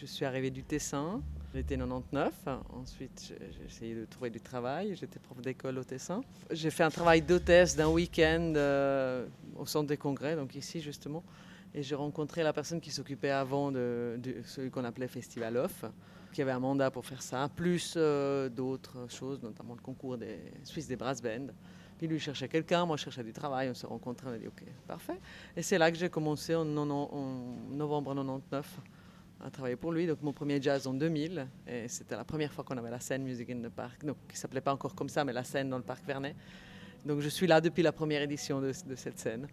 je suis arrivée du Tessin. J'étais 99. Ensuite, j'ai essayé de trouver du travail. J'étais prof d'école au Tessin. J'ai fait un travail d'hôtesse d'un week-end euh, au centre des congrès, donc ici justement. Et j'ai rencontré la personne qui s'occupait avant de, celui qu'on appelait Festival Off, qui avait un mandat pour faire ça, plus euh, d'autres choses, notamment le concours des Suisses des Brass Band. Puis lui cherchait quelqu'un, moi je cherchais du travail, on s'est rencontrés, on a dit ok, parfait. Et c'est là que j'ai commencé en, en novembre 99 à travailler pour lui. Donc mon premier jazz en 2000, et c'était la première fois qu'on avait la scène Music in the Park, donc qui s'appelait pas encore comme ça, mais la scène dans le parc Vernet. Donc je suis là depuis la première édition de, de cette scène.